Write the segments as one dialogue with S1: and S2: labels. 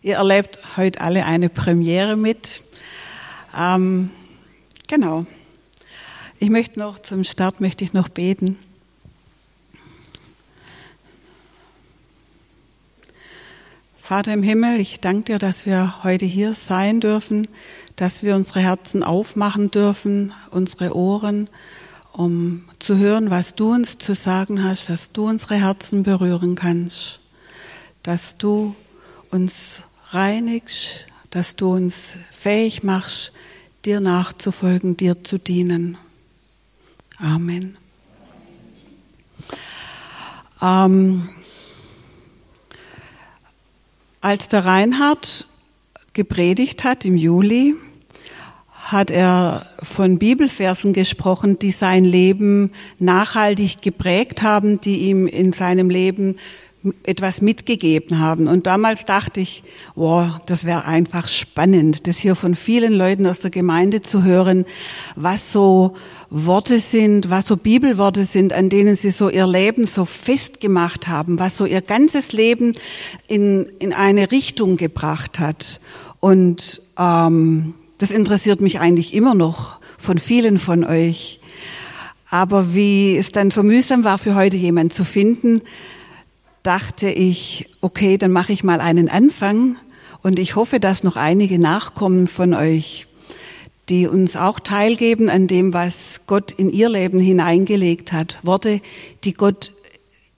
S1: Ihr erlebt heute alle eine Premiere mit. Ähm, genau. Ich möchte noch zum Start möchte ich noch beten. Vater im Himmel, ich danke dir, dass wir heute hier sein dürfen, dass wir unsere Herzen aufmachen dürfen, unsere Ohren, um zu hören, was du uns zu sagen hast, dass du unsere Herzen berühren kannst, dass du uns reinigst, dass du uns fähig machst, dir nachzufolgen, dir zu dienen. Amen. Ähm, als der Reinhard gepredigt hat im Juli, hat er von Bibelversen gesprochen, die sein Leben nachhaltig geprägt haben, die ihm in seinem Leben etwas mitgegeben haben. Und damals dachte ich, wow, das wäre einfach spannend, das hier von vielen Leuten aus der Gemeinde zu hören, was so Worte sind, was so Bibelworte sind, an denen sie so ihr Leben so festgemacht haben, was so ihr ganzes Leben in, in eine Richtung gebracht hat. Und ähm, das interessiert mich eigentlich immer noch von vielen von euch. Aber wie es dann so mühsam war, für heute jemand zu finden, dachte ich, okay, dann mache ich mal einen Anfang und ich hoffe, dass noch einige nachkommen von euch, die uns auch teilgeben an dem, was Gott in ihr Leben hineingelegt hat. Worte, die Gott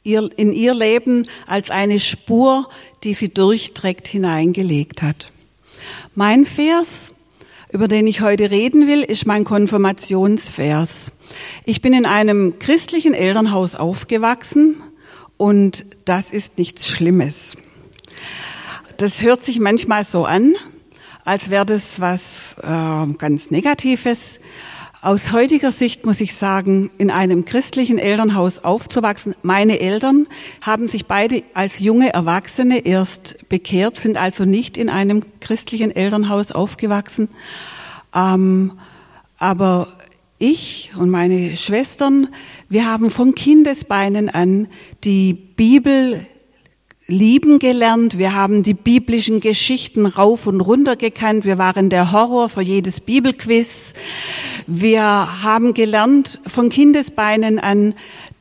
S1: in ihr Leben als eine Spur, die sie durchträgt, hineingelegt hat. Mein Vers, über den ich heute reden will, ist mein Konfirmationsvers. Ich bin in einem christlichen Elternhaus aufgewachsen und das ist nichts Schlimmes. Das hört sich manchmal so an, als wäre das was äh, ganz Negatives. Aus heutiger Sicht muss ich sagen, in einem christlichen Elternhaus aufzuwachsen. Meine Eltern haben sich beide als junge Erwachsene erst bekehrt, sind also nicht in einem christlichen Elternhaus aufgewachsen. Ähm, aber ich und meine Schwestern, wir haben von Kindesbeinen an die Bibel lieben gelernt. Wir haben die biblischen Geschichten rauf und runter gekannt. Wir waren der Horror für jedes Bibelquiz. Wir haben gelernt von Kindesbeinen an,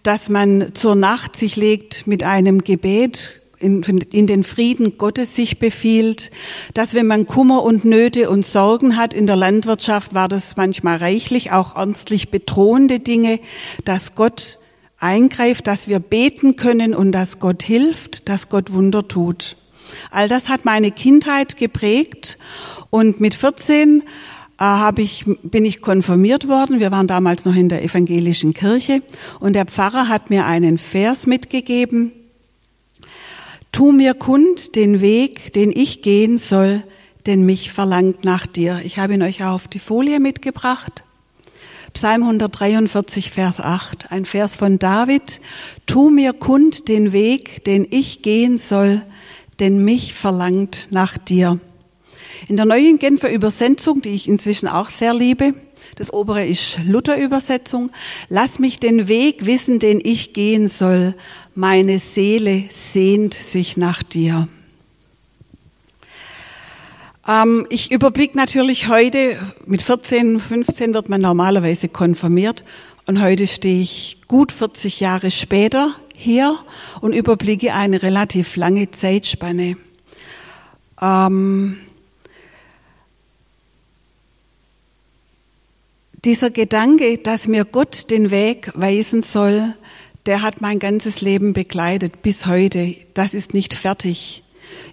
S1: dass man zur Nacht sich legt mit einem Gebet, in, in den Frieden Gottes sich befiehlt, dass wenn man Kummer und Nöte und Sorgen hat in der Landwirtschaft, war das manchmal reichlich, auch ernstlich bedrohende Dinge, dass Gott eingreift, dass wir beten können und dass Gott hilft, dass Gott Wunder tut. All das hat meine Kindheit geprägt und mit 14 äh, habe ich, bin ich konfirmiert worden. Wir waren damals noch in der evangelischen Kirche und der Pfarrer hat mir einen Vers mitgegeben, Tu mir kund den Weg, den ich gehen soll, denn mich verlangt nach dir. Ich habe ihn euch auf die Folie mitgebracht. Psalm 143, Vers 8, ein Vers von David. Tu mir kund den Weg, den ich gehen soll, denn mich verlangt nach dir. In der neuen Genfer Übersetzung, die ich inzwischen auch sehr liebe, das obere ist Luther-Übersetzung. Lass mich den Weg wissen, den ich gehen soll. Meine Seele sehnt sich nach dir. Ähm, ich überblicke natürlich heute, mit 14, 15 wird man normalerweise konfirmiert und heute stehe ich gut 40 Jahre später hier und überblicke eine relativ lange Zeitspanne. Ähm, dieser Gedanke, dass mir Gott den Weg weisen soll, der hat mein ganzes Leben begleitet bis heute. Das ist nicht fertig.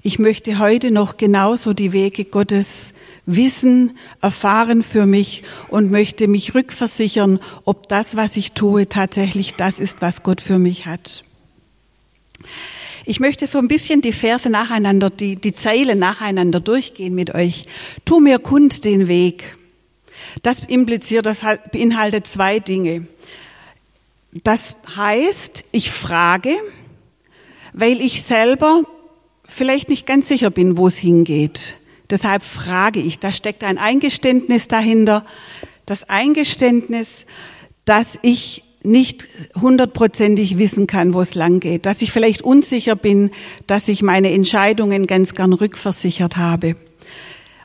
S1: Ich möchte heute noch genauso die Wege Gottes wissen, erfahren für mich und möchte mich rückversichern, ob das, was ich tue, tatsächlich das ist, was Gott für mich hat. Ich möchte so ein bisschen die Verse nacheinander, die, die Zeilen nacheinander durchgehen mit euch. Tu mir kund den Weg. Das impliziert, das beinhaltet zwei Dinge. Das heißt, ich frage, weil ich selber vielleicht nicht ganz sicher bin, wo es hingeht. Deshalb frage ich. Da steckt ein Eingeständnis dahinter. Das Eingeständnis, dass ich nicht hundertprozentig wissen kann, wo es lang geht, dass ich vielleicht unsicher bin, dass ich meine Entscheidungen ganz gern rückversichert habe.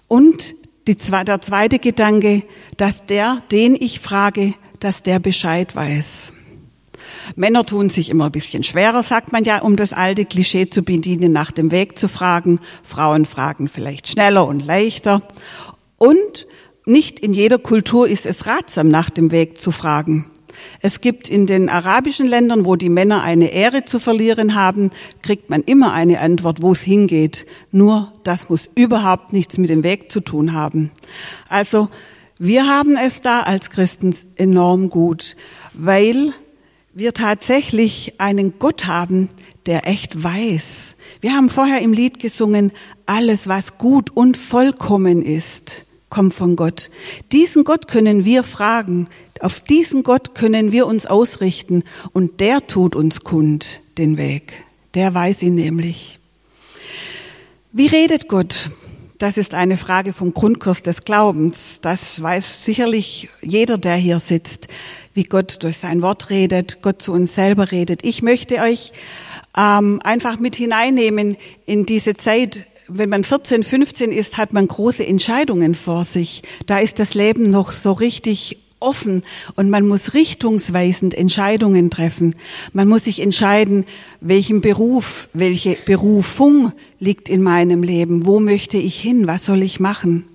S1: Und die, der zweite Gedanke, dass der, den ich frage, dass der Bescheid weiß. Männer tun sich immer ein bisschen schwerer, sagt man ja, um das alte Klischee zu bedienen, nach dem Weg zu fragen. Frauen fragen vielleicht schneller und leichter. Und nicht in jeder Kultur ist es ratsam, nach dem Weg zu fragen. Es gibt in den arabischen Ländern, wo die Männer eine Ehre zu verlieren haben, kriegt man immer eine Antwort, wo es hingeht. Nur das muss überhaupt nichts mit dem Weg zu tun haben. Also wir haben es da als Christen enorm gut, weil wir tatsächlich einen Gott haben, der echt weiß. Wir haben vorher im Lied gesungen, alles, was gut und vollkommen ist, kommt von Gott. Diesen Gott können wir fragen, auf diesen Gott können wir uns ausrichten und der tut uns kund den Weg. Der weiß ihn nämlich. Wie redet Gott? Das ist eine Frage vom Grundkurs des Glaubens. Das weiß sicherlich jeder, der hier sitzt, wie Gott durch sein Wort redet, Gott zu uns selber redet. Ich möchte euch ähm, einfach mit hineinnehmen in diese Zeit, wenn man 14, 15 ist, hat man große Entscheidungen vor sich. Da ist das Leben noch so richtig offen und man muss richtungsweisend Entscheidungen treffen. Man muss sich entscheiden, welchen Beruf, welche Berufung liegt in meinem Leben, wo möchte ich hin, was soll ich machen.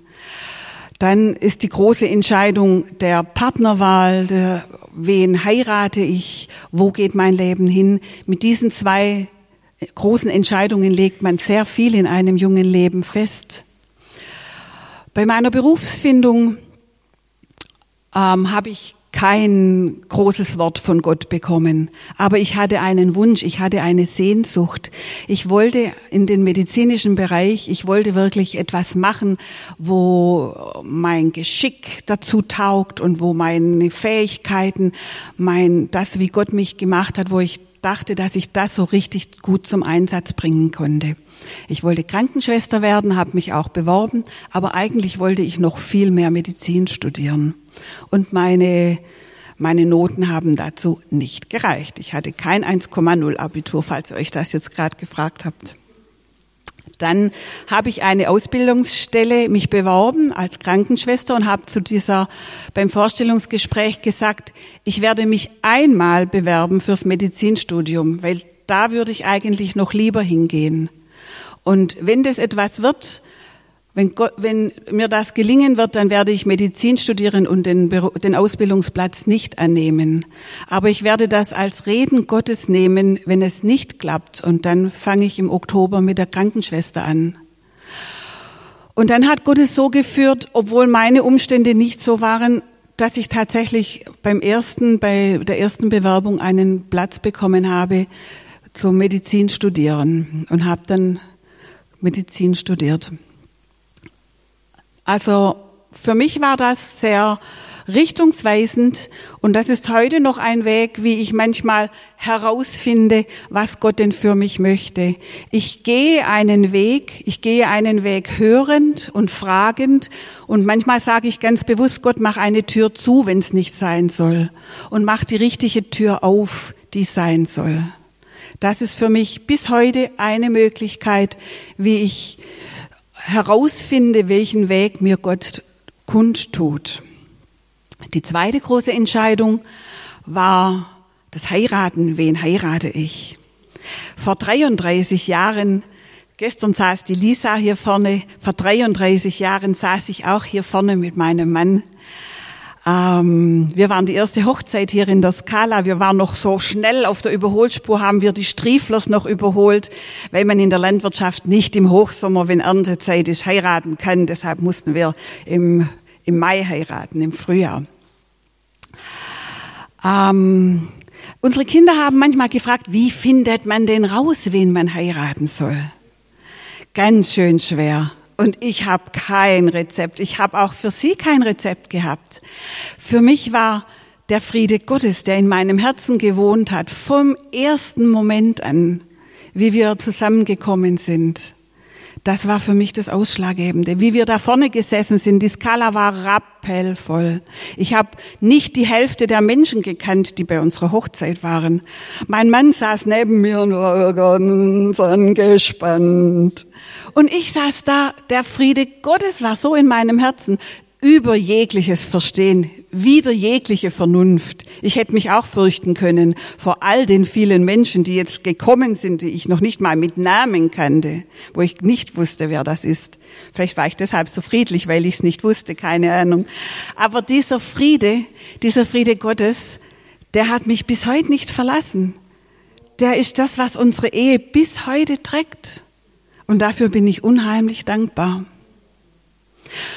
S1: Dann ist die große Entscheidung der Partnerwahl, der, wen heirate ich, wo geht mein Leben hin. Mit diesen zwei großen Entscheidungen legt man sehr viel in einem jungen Leben fest. Bei meiner Berufsfindung ähm, habe ich kein großes Wort von Gott bekommen. Aber ich hatte einen Wunsch, ich hatte eine Sehnsucht. Ich wollte in den medizinischen Bereich, ich wollte wirklich etwas machen, wo mein Geschick dazu taugt und wo meine Fähigkeiten, mein, das, wie Gott mich gemacht hat, wo ich dachte, dass ich das so richtig gut zum Einsatz bringen konnte. Ich wollte Krankenschwester werden, habe mich auch beworben, aber eigentlich wollte ich noch viel mehr Medizin studieren. Und meine, meine Noten haben dazu nicht gereicht. Ich hatte kein 1,0 Abitur, falls ihr euch das jetzt gerade gefragt habt. Dann habe ich eine Ausbildungsstelle mich beworben als Krankenschwester und habe zu dieser beim Vorstellungsgespräch gesagt, ich werde mich einmal bewerben fürs Medizinstudium, weil da würde ich eigentlich noch lieber hingehen. Und wenn das etwas wird, wenn, Gott, wenn mir das gelingen wird, dann werde ich Medizin studieren und den, den Ausbildungsplatz nicht annehmen. Aber ich werde das als Reden Gottes nehmen, wenn es nicht klappt. Und dann fange ich im Oktober mit der Krankenschwester an. Und dann hat Gott es so geführt, obwohl meine Umstände nicht so waren, dass ich tatsächlich beim ersten, bei der ersten Bewerbung einen Platz bekommen habe zum Medizin studieren und habe dann Medizin studiert. Also für mich war das sehr richtungsweisend und das ist heute noch ein Weg, wie ich manchmal herausfinde, was Gott denn für mich möchte. Ich gehe einen Weg, ich gehe einen Weg hörend und fragend und manchmal sage ich ganz bewusst, Gott, mach eine Tür zu, wenn es nicht sein soll und mach die richtige Tür auf, die sein soll. Das ist für mich bis heute eine Möglichkeit, wie ich herausfinde, welchen Weg mir Gott kundtut. Die zweite große Entscheidung war das Heiraten. Wen heirate ich? Vor 33 Jahren, gestern saß die Lisa hier vorne, vor 33 Jahren saß ich auch hier vorne mit meinem Mann ähm, wir waren die erste Hochzeit hier in der Skala. Wir waren noch so schnell auf der Überholspur, haben wir die Strieflers noch überholt, weil man in der Landwirtschaft nicht im Hochsommer, wenn Erntezeit ist, heiraten kann. Deshalb mussten wir im, im Mai heiraten, im Frühjahr. Ähm, unsere Kinder haben manchmal gefragt, wie findet man denn raus, wen man heiraten soll? Ganz schön schwer. Und ich habe kein Rezept. Ich habe auch für sie kein Rezept gehabt. Für mich war der Friede Gottes, der in meinem Herzen gewohnt hat, vom ersten Moment an, wie wir zusammengekommen sind. Das war für mich das Ausschlaggebende. Wie wir da vorne gesessen sind, die Skala war rappelvoll. Ich habe nicht die Hälfte der Menschen gekannt, die bei unserer Hochzeit waren. Mein Mann saß neben mir und war ganz angespannt. Und ich saß da, der Friede Gottes war so in meinem Herzen über jegliches Verstehen, wider jegliche Vernunft. Ich hätte mich auch fürchten können vor all den vielen Menschen, die jetzt gekommen sind, die ich noch nicht mal mit Namen kannte, wo ich nicht wusste, wer das ist. Vielleicht war ich deshalb so friedlich, weil ich es nicht wusste, keine Ahnung. Aber dieser Friede, dieser Friede Gottes, der hat mich bis heute nicht verlassen. Der ist das, was unsere Ehe bis heute trägt. Und dafür bin ich unheimlich dankbar.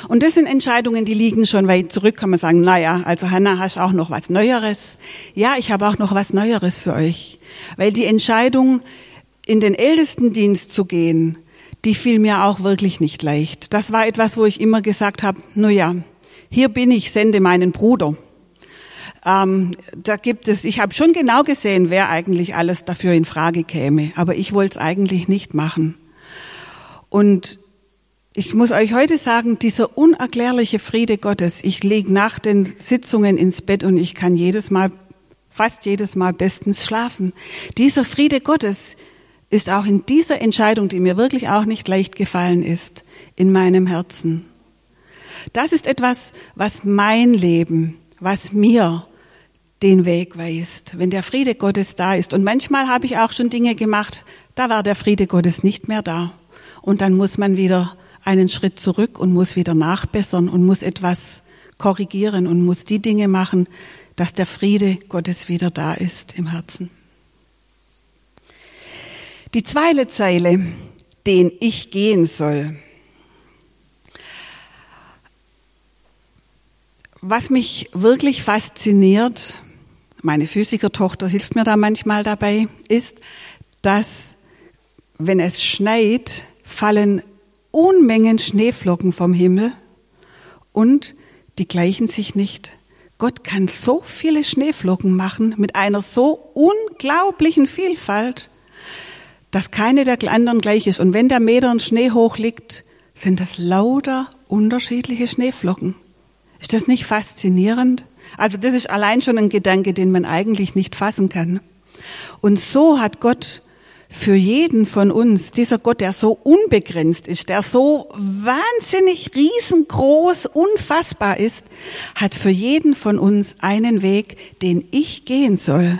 S1: Und das sind Entscheidungen, die liegen schon weit zurück, kann man sagen, naja, also Hanna, hast auch noch was Neueres? Ja, ich habe auch noch was Neueres für euch. Weil die Entscheidung, in den Ältestendienst zu gehen, die fiel mir auch wirklich nicht leicht. Das war etwas, wo ich immer gesagt habe, na ja, hier bin ich, sende meinen Bruder. Ähm, da gibt es, ich habe schon genau gesehen, wer eigentlich alles dafür in Frage käme, aber ich wollte es eigentlich nicht machen. Und ich muss euch heute sagen, dieser unerklärliche Friede Gottes, ich lege nach den Sitzungen ins Bett und ich kann jedes Mal, fast jedes Mal bestens schlafen. Dieser Friede Gottes ist auch in dieser Entscheidung, die mir wirklich auch nicht leicht gefallen ist, in meinem Herzen. Das ist etwas, was mein Leben, was mir den Weg weist, wenn der Friede Gottes da ist. Und manchmal habe ich auch schon Dinge gemacht, da war der Friede Gottes nicht mehr da. Und dann muss man wieder einen Schritt zurück und muss wieder nachbessern und muss etwas korrigieren und muss die Dinge machen, dass der Friede Gottes wieder da ist im Herzen. Die zweite Zeile, den ich gehen soll. Was mich wirklich fasziniert, meine Physikertochter hilft mir da manchmal dabei, ist, dass wenn es schneit, fallen Unmengen Schneeflocken vom Himmel und die gleichen sich nicht. Gott kann so viele Schneeflocken machen mit einer so unglaublichen Vielfalt, dass keine der anderen gleich ist. Und wenn der Meter in Schnee hoch liegt, sind das lauter unterschiedliche Schneeflocken. Ist das nicht faszinierend? Also das ist allein schon ein Gedanke, den man eigentlich nicht fassen kann. Und so hat Gott für jeden von uns, dieser Gott, der so unbegrenzt ist, der so wahnsinnig riesengroß, unfassbar ist, hat für jeden von uns einen Weg, den ich gehen soll.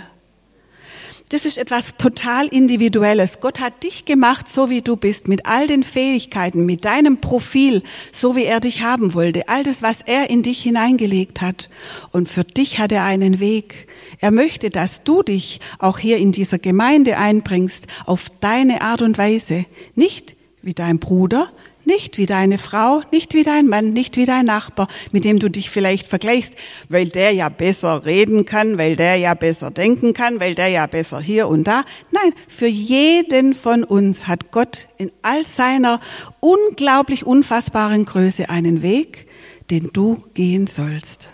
S1: Das ist etwas total Individuelles. Gott hat dich gemacht, so wie du bist, mit all den Fähigkeiten, mit deinem Profil, so wie er dich haben wollte. All das, was er in dich hineingelegt hat. Und für dich hat er einen Weg. Er möchte, dass du dich auch hier in dieser Gemeinde einbringst, auf deine Art und Weise. Nicht wie dein Bruder, nicht wie deine Frau, nicht wie dein Mann, nicht wie dein Nachbar, mit dem du dich vielleicht vergleichst, weil der ja besser reden kann, weil der ja besser denken kann, weil der ja besser hier und da. Nein, für jeden von uns hat Gott in all seiner unglaublich unfassbaren Größe einen Weg, den du gehen sollst.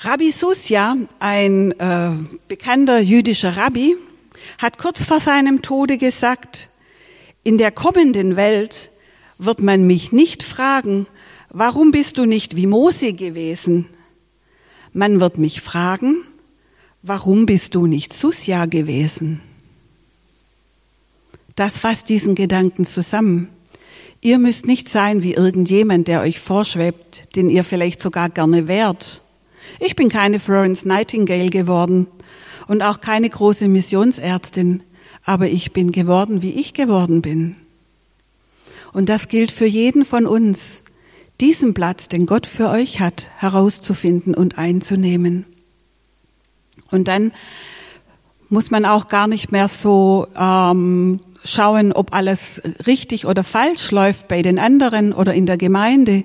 S1: Rabbi Susia, ein äh, bekannter jüdischer Rabbi, hat kurz vor seinem Tode gesagt, in der kommenden Welt wird man mich nicht fragen, warum bist du nicht wie Mose gewesen? Man wird mich fragen, warum bist du nicht Susja gewesen? Das fasst diesen Gedanken zusammen. Ihr müsst nicht sein wie irgendjemand, der euch vorschwebt, den ihr vielleicht sogar gerne wärt. Ich bin keine Florence Nightingale geworden und auch keine große Missionsärztin aber ich bin geworden, wie ich geworden bin. Und das gilt für jeden von uns, diesen Platz, den Gott für euch hat, herauszufinden und einzunehmen. Und dann muss man auch gar nicht mehr so ähm, schauen, ob alles richtig oder falsch läuft bei den anderen oder in der Gemeinde,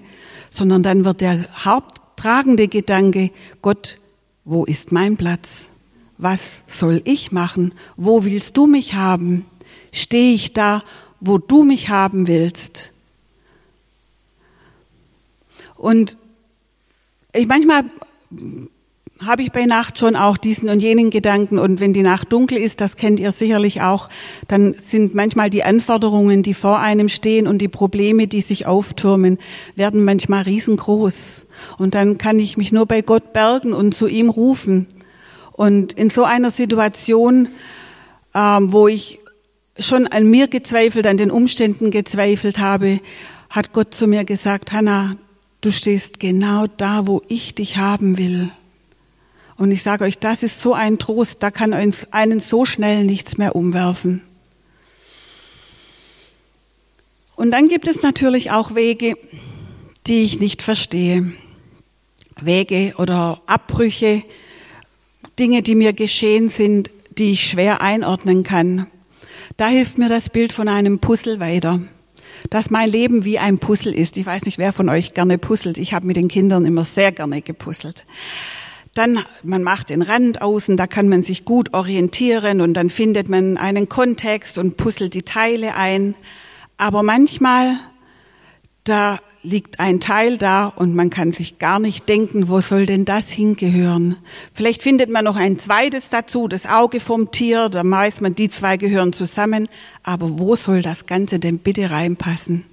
S1: sondern dann wird der haupttragende Gedanke, Gott, wo ist mein Platz? Was soll ich machen? Wo willst du mich haben? Stehe ich da, wo du mich haben willst? Und ich manchmal habe ich bei Nacht schon auch diesen und jenen Gedanken. Und wenn die Nacht dunkel ist, das kennt ihr sicherlich auch, dann sind manchmal die Anforderungen, die vor einem stehen und die Probleme, die sich auftürmen, werden manchmal riesengroß. Und dann kann ich mich nur bei Gott bergen und zu ihm rufen. Und in so einer Situation, ähm, wo ich schon an mir gezweifelt, an den Umständen gezweifelt habe, hat Gott zu mir gesagt, Hannah, du stehst genau da, wo ich dich haben will. Und ich sage euch, das ist so ein Trost, da kann einen so schnell nichts mehr umwerfen. Und dann gibt es natürlich auch Wege, die ich nicht verstehe. Wege oder Abbrüche, Dinge, die mir geschehen sind, die ich schwer einordnen kann. Da hilft mir das Bild von einem Puzzle weiter. Dass mein Leben wie ein Puzzle ist. Ich weiß nicht, wer von euch gerne puzzelt. Ich habe mit den Kindern immer sehr gerne gepuzzelt. Dann, man macht den Rand außen, da kann man sich gut orientieren und dann findet man einen Kontext und puzzelt die Teile ein. Aber manchmal, da liegt ein Teil da und man kann sich gar nicht denken, wo soll denn das hingehören. Vielleicht findet man noch ein zweites dazu, das Auge vom Tier, da weiß man, die zwei gehören zusammen, aber wo soll das Ganze denn bitte reinpassen?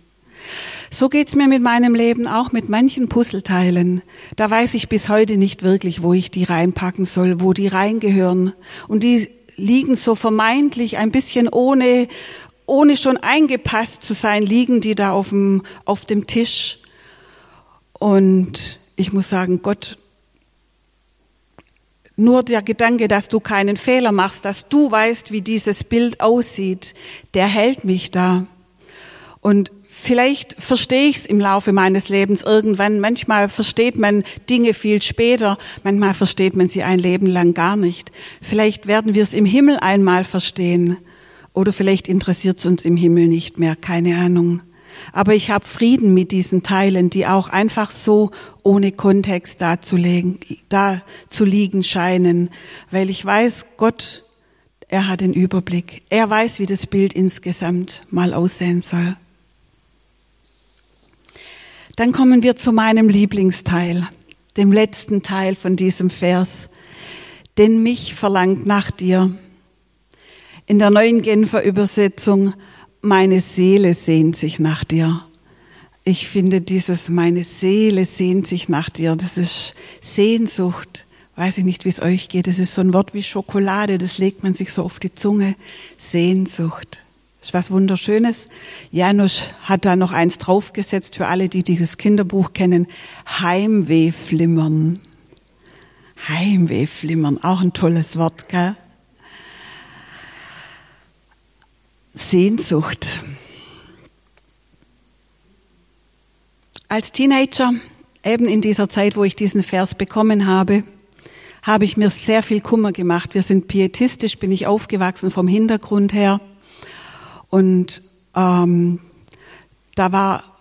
S1: So geht's mir mit meinem Leben auch mit manchen Puzzleteilen. Da weiß ich bis heute nicht wirklich, wo ich die reinpacken soll, wo die reingehören. Und die liegen so vermeintlich ein bisschen ohne, ohne schon eingepasst zu sein, liegen die da auf dem, auf dem Tisch. Und ich muss sagen, Gott, nur der Gedanke, dass du keinen Fehler machst, dass du weißt, wie dieses Bild aussieht, der hält mich da. Und Vielleicht verstehe ich es im Laufe meines Lebens irgendwann. Manchmal versteht man Dinge viel später, manchmal versteht man sie ein Leben lang gar nicht. Vielleicht werden wir es im Himmel einmal verstehen oder vielleicht interessiert es uns im Himmel nicht mehr, keine Ahnung. Aber ich habe Frieden mit diesen Teilen, die auch einfach so ohne Kontext da zu, da zu liegen scheinen, weil ich weiß, Gott, er hat den Überblick. Er weiß, wie das Bild insgesamt mal aussehen soll. Dann kommen wir zu meinem Lieblingsteil, dem letzten Teil von diesem Vers. Denn mich verlangt nach dir. In der neuen Genfer Übersetzung, meine Seele sehnt sich nach dir. Ich finde dieses, meine Seele sehnt sich nach dir, das ist Sehnsucht. Weiß ich nicht, wie es euch geht. Das ist so ein Wort wie Schokolade, das legt man sich so auf die Zunge. Sehnsucht ist was Wunderschönes. Janusz hat da noch eins draufgesetzt für alle, die dieses Kinderbuch kennen. Heimwehflimmern. Heimwehflimmern, auch ein tolles Wort, gell? Sehnsucht. Als Teenager, eben in dieser Zeit, wo ich diesen Vers bekommen habe, habe ich mir sehr viel Kummer gemacht. Wir sind pietistisch, bin ich aufgewachsen vom Hintergrund her. Und ähm, da war,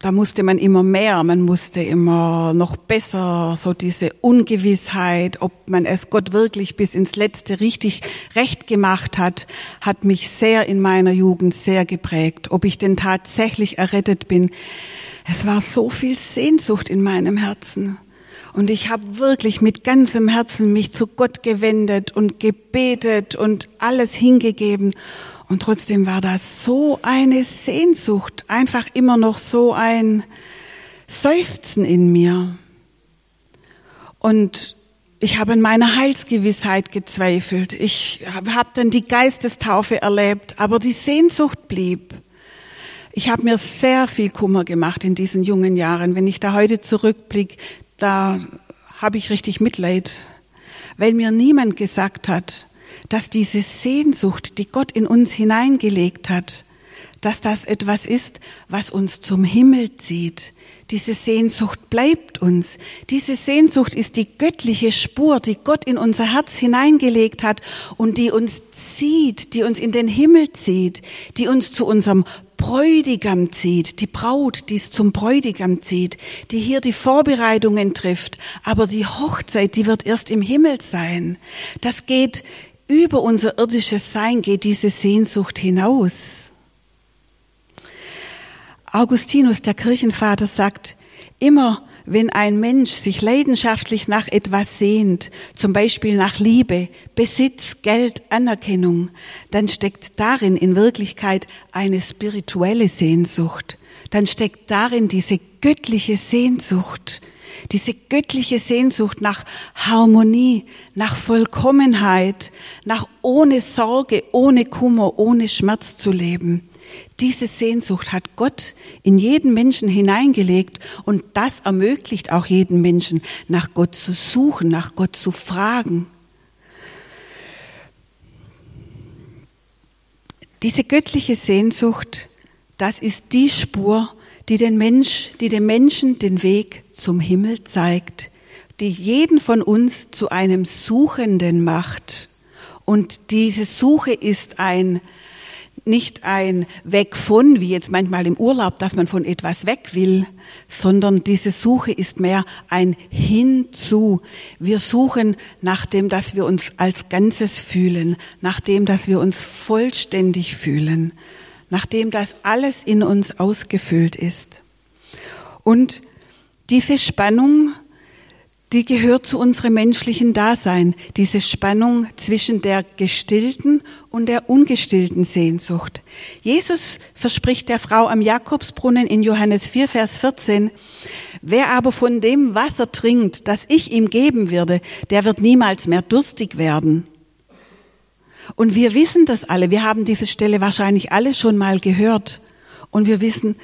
S1: da musste man immer mehr, man musste immer noch besser, so diese Ungewissheit, ob man es Gott wirklich bis ins Letzte richtig recht gemacht hat, hat mich sehr in meiner Jugend sehr geprägt. Ob ich denn tatsächlich errettet bin. Es war so viel Sehnsucht in meinem Herzen. Und ich habe wirklich mit ganzem Herzen mich zu Gott gewendet und gebetet und alles hingegeben. Und trotzdem war das so eine Sehnsucht, einfach immer noch so ein Seufzen in mir. Und ich habe an meiner Heilsgewissheit gezweifelt. Ich habe dann die Geistestaufe erlebt, aber die Sehnsucht blieb. Ich habe mir sehr viel Kummer gemacht in diesen jungen Jahren. Wenn ich da heute zurückblicke, da habe ich richtig Mitleid, weil mir niemand gesagt hat, dass diese Sehnsucht, die Gott in uns hineingelegt hat, dass das etwas ist, was uns zum Himmel zieht. Diese Sehnsucht bleibt uns. Diese Sehnsucht ist die göttliche Spur, die Gott in unser Herz hineingelegt hat und die uns zieht, die uns in den Himmel zieht, die uns zu unserem Bräutigam zieht, die Braut, die es zum Bräutigam zieht, die hier die Vorbereitungen trifft. Aber die Hochzeit, die wird erst im Himmel sein. Das geht über unser irdisches Sein geht diese Sehnsucht hinaus. Augustinus, der Kirchenvater, sagt, immer wenn ein Mensch sich leidenschaftlich nach etwas sehnt, zum Beispiel nach Liebe, Besitz, Geld, Anerkennung, dann steckt darin in Wirklichkeit eine spirituelle Sehnsucht. Dann steckt darin diese göttliche Sehnsucht, diese göttliche Sehnsucht nach Harmonie, nach Vollkommenheit, nach ohne Sorge, ohne Kummer, ohne Schmerz zu leben. Diese Sehnsucht hat Gott in jeden Menschen hineingelegt und das ermöglicht auch jeden Menschen, nach Gott zu suchen, nach Gott zu fragen. Diese göttliche Sehnsucht, das ist die Spur, die den Mensch, die dem Menschen den Weg zum Himmel zeigt, die jeden von uns zu einem Suchenden macht. Und diese Suche ist ein nicht ein Weg von, wie jetzt manchmal im Urlaub, dass man von etwas weg will, sondern diese Suche ist mehr ein Hinzu. Wir suchen nach dem, dass wir uns als Ganzes fühlen, nach dem, dass wir uns vollständig fühlen, nach dem, dass alles in uns ausgefüllt ist. Und diese Spannung die gehört zu unserem menschlichen Dasein, diese Spannung zwischen der gestillten und der ungestillten Sehnsucht. Jesus verspricht der Frau am Jakobsbrunnen in Johannes 4, Vers 14, wer aber von dem Wasser trinkt, das ich ihm geben werde, der wird niemals mehr durstig werden. Und wir wissen das alle, wir haben diese Stelle wahrscheinlich alle schon mal gehört. Und wir wissen,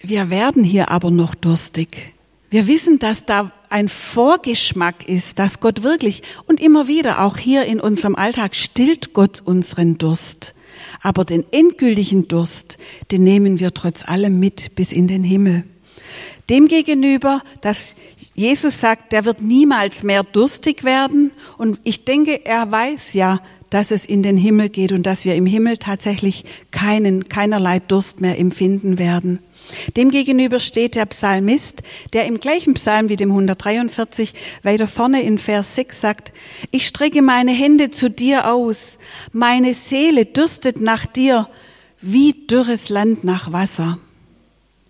S1: wir werden hier aber noch durstig. Wir wissen, dass da ein Vorgeschmack ist, dass Gott wirklich und immer wieder auch hier in unserem Alltag stillt Gott unseren Durst. Aber den endgültigen Durst, den nehmen wir trotz allem mit bis in den Himmel. Demgegenüber, dass Jesus sagt, der wird niemals mehr durstig werden. Und ich denke, er weiß ja, dass es in den Himmel geht und dass wir im Himmel tatsächlich keinen, keinerlei Durst mehr empfinden werden. Demgegenüber steht der Psalmist, der im gleichen Psalm wie dem 143 weiter vorne in Vers 6 sagt, ich strecke meine Hände zu dir aus, meine Seele dürstet nach dir wie dürres Land nach Wasser.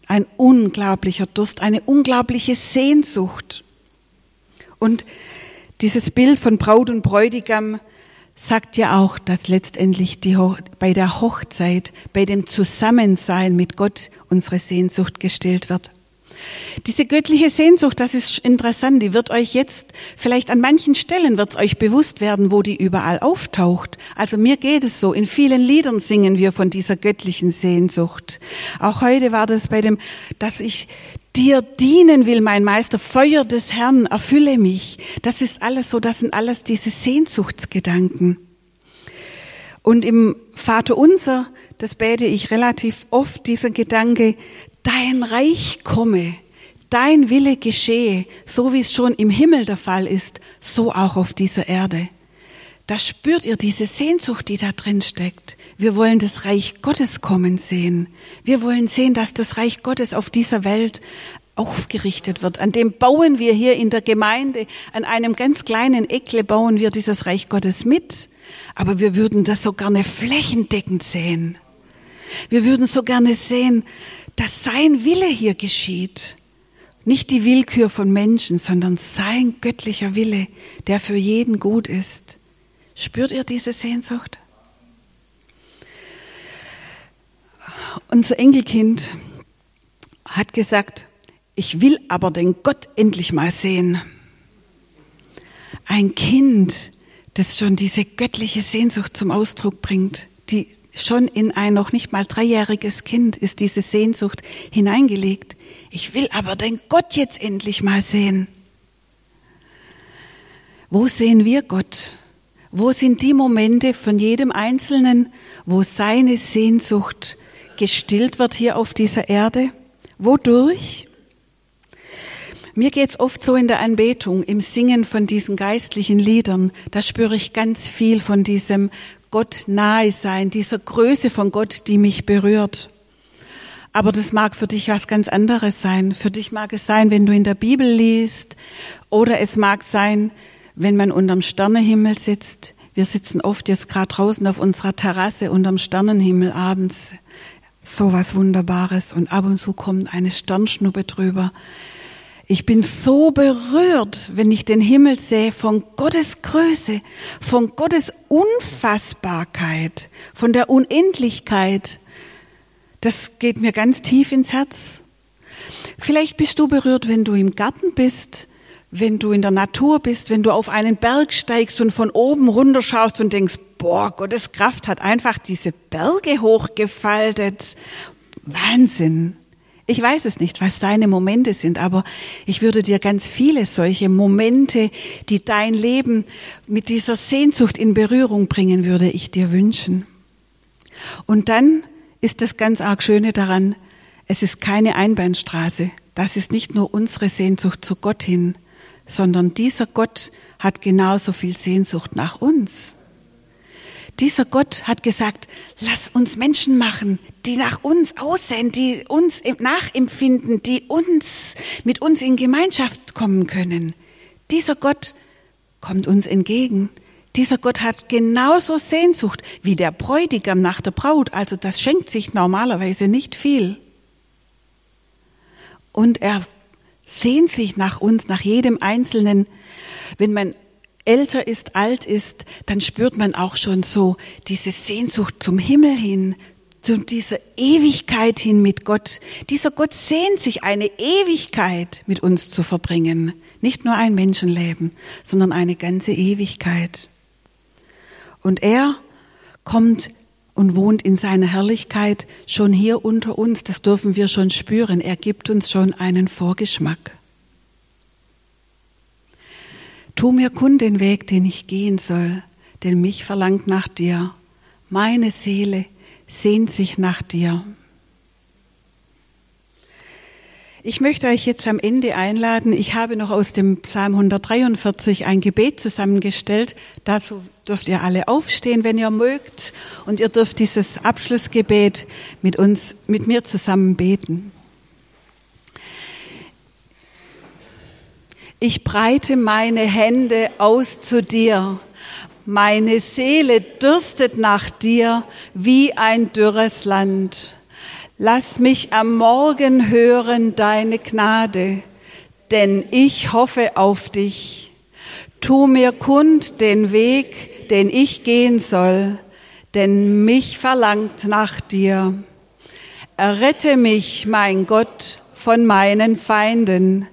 S1: Ein unglaublicher Durst, eine unglaubliche Sehnsucht. Und dieses Bild von Braut und Bräutigam sagt ja auch, dass letztendlich die, bei der Hochzeit, bei dem Zusammensein mit Gott unsere Sehnsucht gestillt wird. Diese göttliche Sehnsucht, das ist interessant, die wird euch jetzt, vielleicht an manchen Stellen wird es euch bewusst werden, wo die überall auftaucht. Also mir geht es so, in vielen Liedern singen wir von dieser göttlichen Sehnsucht. Auch heute war das bei dem, dass ich dir dienen will, mein Meister, Feuer des Herrn, erfülle mich. Das ist alles so, das sind alles diese Sehnsuchtsgedanken. Und im Vater unser, das bete ich relativ oft, dieser Gedanke, dein Reich komme, dein Wille geschehe, so wie es schon im Himmel der Fall ist, so auch auf dieser Erde. Da spürt ihr diese Sehnsucht, die da drin steckt. Wir wollen das Reich Gottes kommen sehen. Wir wollen sehen, dass das Reich Gottes auf dieser Welt aufgerichtet wird. An dem bauen wir hier in der Gemeinde, an einem ganz kleinen Eckle bauen wir dieses Reich Gottes mit. Aber wir würden das so gerne flächendeckend sehen. Wir würden so gerne sehen, dass sein Wille hier geschieht. Nicht die Willkür von Menschen, sondern sein göttlicher Wille, der für jeden gut ist. Spürt ihr diese Sehnsucht? Unser Enkelkind hat gesagt, ich will aber den Gott endlich mal sehen. Ein Kind, das schon diese göttliche Sehnsucht zum Ausdruck bringt, die schon in ein noch nicht mal dreijähriges Kind ist diese Sehnsucht hineingelegt. Ich will aber den Gott jetzt endlich mal sehen. Wo sehen wir Gott? Wo sind die Momente von jedem Einzelnen, wo seine Sehnsucht gestillt wird hier auf dieser Erde? Wodurch? Mir geht's oft so in der Anbetung, im Singen von diesen geistlichen Liedern. Da spüre ich ganz viel von diesem Gott nahe sein, dieser Größe von Gott, die mich berührt. Aber das mag für dich was ganz anderes sein. Für dich mag es sein, wenn du in der Bibel liest, oder es mag sein, wenn man unterm Sternenhimmel sitzt. Wir sitzen oft jetzt gerade draußen auf unserer Terrasse unterm Sternenhimmel abends so was Wunderbares und ab und zu kommt eine Sternschnuppe drüber. Ich bin so berührt, wenn ich den Himmel sehe von Gottes Größe, von Gottes Unfassbarkeit, von der Unendlichkeit. Das geht mir ganz tief ins Herz. Vielleicht bist du berührt, wenn du im Garten bist, wenn du in der Natur bist, wenn du auf einen Berg steigst und von oben runterschaust und denkst, boah, Gottes Kraft hat einfach diese Berge hochgefaltet. Wahnsinn. Ich weiß es nicht, was deine Momente sind, aber ich würde dir ganz viele solche Momente, die dein Leben mit dieser Sehnsucht in Berührung bringen, würde ich dir wünschen. Und dann ist das ganz arg Schöne daran, es ist keine Einbahnstraße. Das ist nicht nur unsere Sehnsucht zu Gott hin, sondern dieser Gott hat genauso viel Sehnsucht nach uns. Dieser Gott hat gesagt, lass uns Menschen machen, die nach uns aussehen, die uns nachempfinden, die uns, mit uns in Gemeinschaft kommen können. Dieser Gott kommt uns entgegen. Dieser Gott hat genauso Sehnsucht wie der Bräutigam nach der Braut. Also das schenkt sich normalerweise nicht viel. Und er sehnt sich nach uns, nach jedem Einzelnen. Wenn man älter ist, alt ist, dann spürt man auch schon so diese Sehnsucht zum Himmel hin, zu dieser Ewigkeit hin mit Gott. Dieser Gott sehnt sich eine Ewigkeit mit uns zu verbringen. Nicht nur ein Menschenleben, sondern eine ganze Ewigkeit. Und er kommt und wohnt in seiner Herrlichkeit schon hier unter uns. Das dürfen wir schon spüren. Er gibt uns schon einen Vorgeschmack. Tu mir kund den Weg, den ich gehen soll, denn mich verlangt nach dir. Meine Seele sehnt sich nach dir. Ich möchte euch jetzt am Ende einladen. Ich habe noch aus dem Psalm 143 ein Gebet zusammengestellt. Dazu dürft ihr alle aufstehen, wenn ihr mögt. Und ihr dürft dieses Abschlussgebet mit uns, mit mir zusammen beten. Ich breite meine Hände aus zu dir. Meine Seele dürstet nach dir wie ein dürres Land. Lass mich am Morgen hören deine Gnade, denn ich hoffe auf dich. Tu mir kund den Weg, den ich gehen soll, denn mich verlangt nach dir. Errette mich, mein Gott, von meinen Feinden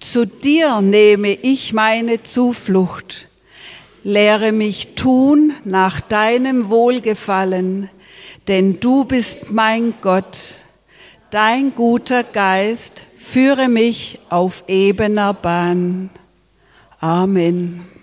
S1: zu dir nehme ich meine Zuflucht. Lehre mich tun nach deinem Wohlgefallen, denn du bist mein Gott. Dein guter Geist führe mich auf ebener Bahn. Amen.